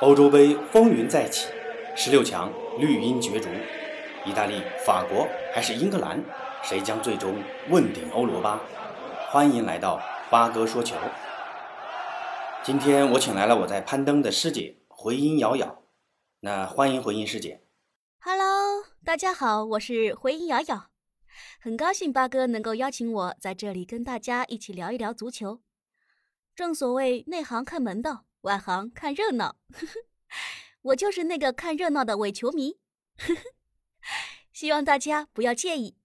欧洲杯风云再起，十六强绿茵角逐，意大利、法国还是英格兰，谁将最终问鼎欧罗巴？欢迎来到八哥说球。今天我请来了我在攀登的师姐回音瑶瑶，那欢迎回音师姐。Hello，大家好，我是回音瑶瑶，很高兴八哥能够邀请我在这里跟大家一起聊一聊足球。正所谓内行看门道。外行看热闹，我就是那个看热闹的伪球迷，希望大家不要介意。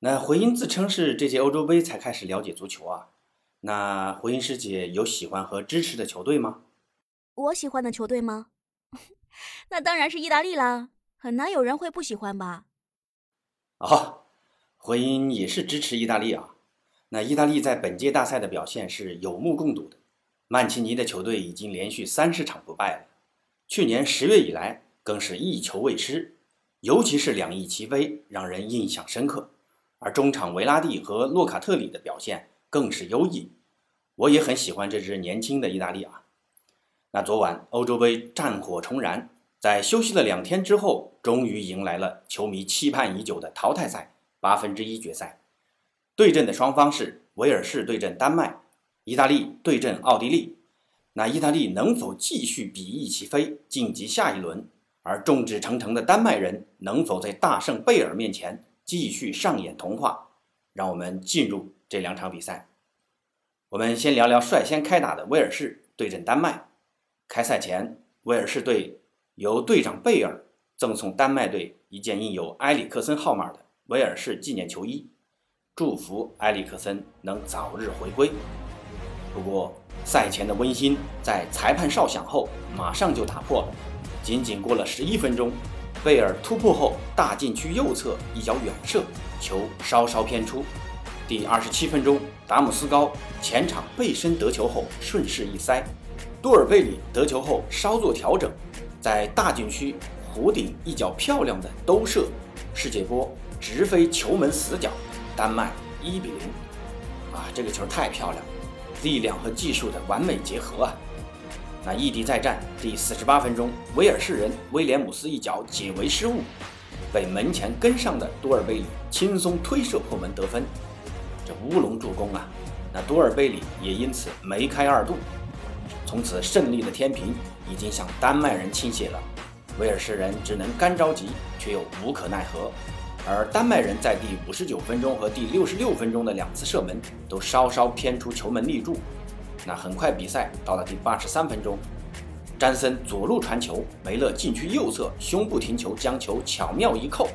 那回音自称是这届欧洲杯才开始了解足球啊？那回音师姐有喜欢和支持的球队吗？我喜欢的球队吗？那当然是意大利啦，很难有人会不喜欢吧？哦，回音也是支持意大利啊。那意大利在本届大赛的表现是有目共睹的。曼奇尼的球队已经连续三十场不败了，去年十月以来更是一球未失，尤其是两翼齐飞，让人印象深刻。而中场维拉蒂和洛卡特里的表现更是优异，我也很喜欢这支年轻的意大利啊。那昨晚欧洲杯战火重燃，在休息了两天之后，终于迎来了球迷期盼已久的淘汰赛八分之一决赛，对阵的双方是威尔士对阵丹麦。意大利对阵奥地利，那意大利能否继续比翼齐飞晋级下一轮？而众志成城的丹麦人能否在大胜贝尔面前继续上演童话？让我们进入这两场比赛。我们先聊聊率先开打的威尔士对阵丹麦。开赛前，威尔士队由队长贝尔赠送丹麦队一件印有埃里克森号码的威尔士纪念球衣，祝福埃里克森能早日回归。不过，赛前的温馨在裁判哨响后马上就打破了。仅仅过了十一分钟，贝尔突破后大禁区右侧一脚远射，球稍稍偏出。第二十七分钟，达姆斯高前场背身得球后顺势一塞，多尔贝里得球后稍作调整，在大禁区弧顶一脚漂亮的兜射，世界波直飞球门死角，丹麦一比零。啊，这个球太漂亮了！力量和技术的完美结合啊！那异地再战第四十八分钟，威尔士人威廉姆斯一脚解围失误，被门前跟上的多尔贝里轻松推射破门得分，这乌龙助攻啊！那多尔贝里也因此梅开二度，从此胜利的天平已经向丹麦人倾斜了，威尔士人只能干着急，却又无可奈何。而丹麦人在第五十九分钟和第六十六分钟的两次射门都稍稍偏出球门立柱。那很快比赛到了第八十三分钟，詹森左路传球，梅勒禁区右侧胸部停球，将球巧妙一扣，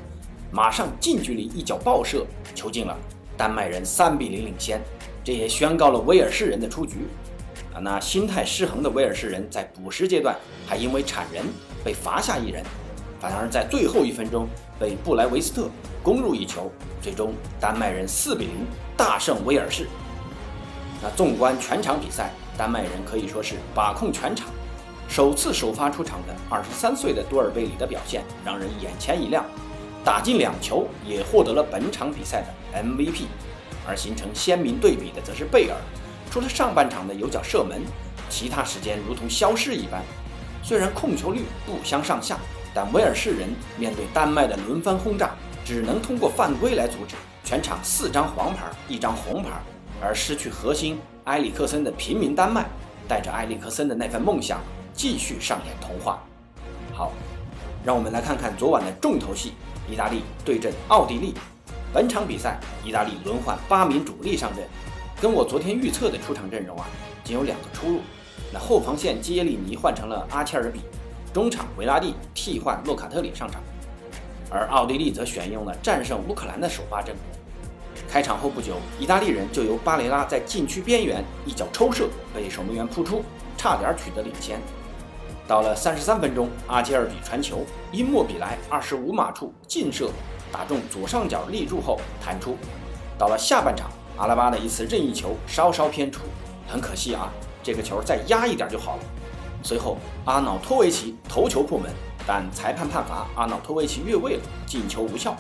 马上近距离一脚爆射，球进了，丹麦人三比零领先。这也宣告了威尔士人的出局。啊，那心态失衡的威尔士人在补时阶段还因为铲人被罚下一人。反而在最后一分钟被布莱维斯特攻入一球，最终丹麦人四比零大胜威尔士。那纵观全场比赛，丹麦人可以说是把控全场。首次首发出场的二十三岁的多尔贝里的表现让人眼前一亮，打进两球，也获得了本场比赛的 MVP。而形成鲜明对比的则是贝尔，除了上半场的有脚射门，其他时间如同消失一般。虽然控球率不相上下。但威尔士人面对丹麦的轮番轰炸，只能通过犯规来阻止。全场四张黄牌，一张红牌，而失去核心埃里克森的平民丹麦，带着埃里克森的那份梦想，继续上演童话。好，让我们来看看昨晚的重头戏：意大利对阵奥地利。本场比赛，意大利轮换八名主力上阵，跟我昨天预测的出场阵容啊，仅有两个出入。那后防线基耶利尼换成了阿切尔比。中场维拉蒂替换洛卡特里上场，而奥地利则选用了战胜乌克兰的首发阵容。开场后不久，意大利人就由巴雷拉在禁区边缘一脚抽射被守门员扑出，差点取得领先。到了三十三分钟，阿切尔比传球，因莫比莱二十五码处劲射打中左上角立柱后弹出。到了下半场，阿拉巴的一次任意球稍稍偏出，很可惜啊，这个球再压一点就好了。随后，阿瑙托维奇头球破门，但裁判判罚阿瑙托维奇越位了，进球无效。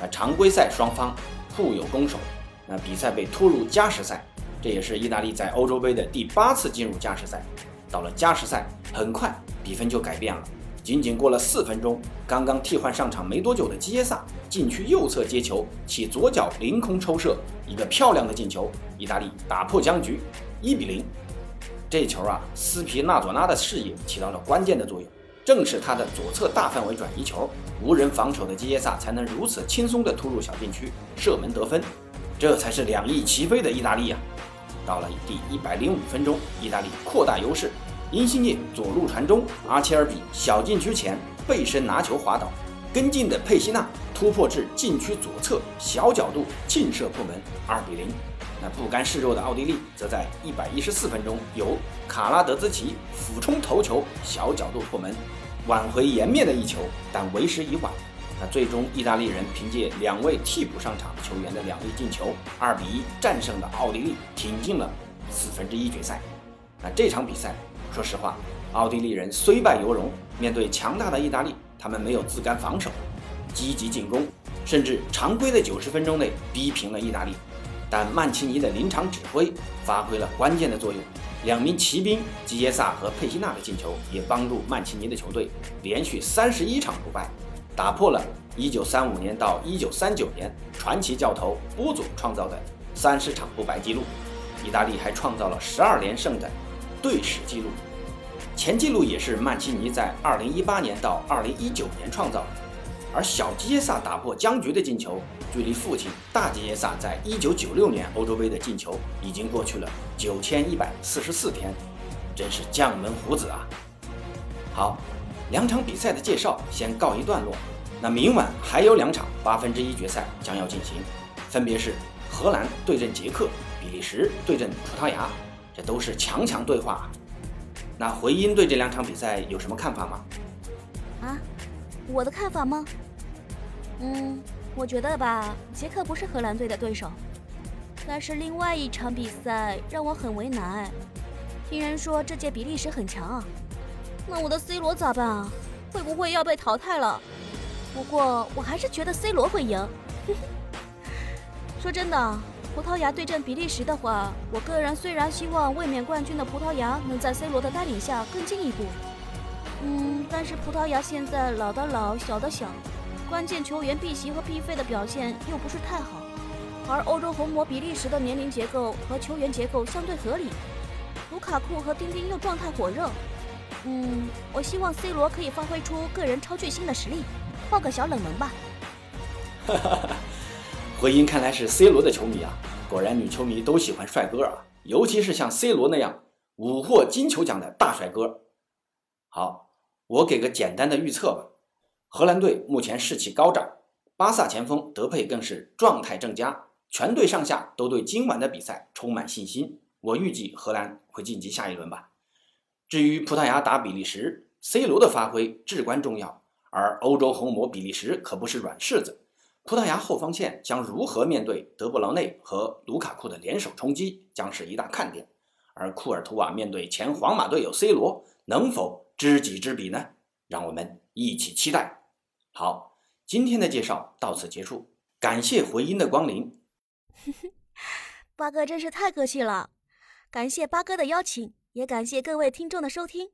那常规赛双方互有攻守，那比赛被拖入加时赛，这也是意大利在欧洲杯的第八次进入加时赛。到了加时赛，很快比分就改变了。仅仅过了四分钟，刚刚替换上场没多久的基耶萨禁区右侧接球，其左脚凌空抽射，一个漂亮的进球，意大利打破僵局，一比零。这球啊，斯皮纳佐纳的视野起到了关键的作用，正是他的左侧大范围转移球，无人防守的基耶萨才能如此轻松地突入小禁区射门得分，这才是两翼齐飞的意大利啊！到了第一百零五分钟，意大利扩大优势。因西涅左路传中，阿切尔比小禁区前背身拿球滑倒，跟进的佩西纳突破至禁区左侧小角度劲射破门，二比零。那不甘示弱的奥地利则在一百一十四分钟由卡拉德兹奇俯冲头球小角度破门，挽回颜面的一球，但为时已晚。那最终意大利人凭借两位替补上场球员的两粒进球，二比一战胜了奥地利，挺进了四分之一决赛。那这场比赛。说实话，奥地利人虽败犹荣。面对强大的意大利，他们没有自甘防守，积极进攻，甚至常规的九十分钟内逼平了意大利。但曼奇尼的临场指挥发挥了关键的作用，两名骑兵基耶萨和佩西纳的进球也帮助曼奇尼的球队连续三十一场不败，打破了1935年到1939年传奇教头波佐创造的三十场不败纪录。意大利还创造了十二连胜的队史纪录。前纪录也是曼奇尼在2018年到2019年创造的，而小基耶萨打破僵局的进球，距离父亲大基耶萨在1996年欧洲杯的进球已经过去了9144天，真是将门虎子啊！好，两场比赛的介绍先告一段落，那明晚还有两场八分之一决赛将要进行，分别是荷兰对阵捷克，比利时对阵葡萄牙，这都是强强对话。那回音对这两场比赛有什么看法吗？我的看法吗？嗯，我觉得吧，杰克不是荷兰队的对手。但是另外一场比赛让我很为难，听人说这届比利时很强啊，那我的 C 罗咋办啊？会不会要被淘汰了？不过我还是觉得 C 罗会赢。说真的。葡萄牙对阵比利时的话，我个人虽然希望卫冕冠军的葡萄牙能在 C 罗的带领下更进一步，嗯，但是葡萄牙现在老的老，小的小，关键球员碧玺和毕费的表现又不是太好，而欧洲红魔比利时的年龄结构和球员结构相对合理，卢卡库和丁丁又状态火热，嗯，我希望 C 罗可以发挥出个人超巨星的实力，爆个小冷门吧。哈哈哈。回音看来是 C 罗的球迷啊，果然女球迷都喜欢帅哥啊，尤其是像 C 罗那样五获金球奖的大帅哥。好，我给个简单的预测吧。荷兰队目前士气高涨，巴萨前锋德佩更是状态正佳，全队上下都对今晚的比赛充满信心。我预计荷兰会晋级下一轮吧。至于葡萄牙打比利时，C 罗的发挥至关重要，而欧洲红魔比利时可不是软柿子。葡萄牙后防线将如何面对德布劳内和卢卡库的联手冲击，将是一大看点。而库尔图瓦面对前皇马队友 C 罗，能否知己知彼呢？让我们一起期待。好，今天的介绍到此结束，感谢回音的光临。八哥真是太客气了，感谢八哥的邀请，也感谢各位听众的收听。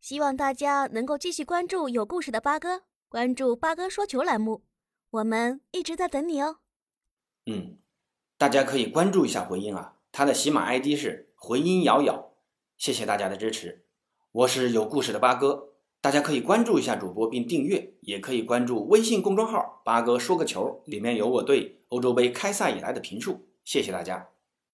希望大家能够继续关注有故事的八哥，关注八哥说球栏目。我们一直在等你哦。嗯，大家可以关注一下回音啊，他的喜马 ID 是回音瑶瑶，谢谢大家的支持。我是有故事的八哥，大家可以关注一下主播并订阅，也可以关注微信公众号“八哥说个球”，里面有我对欧洲杯开赛以来的评述。谢谢大家。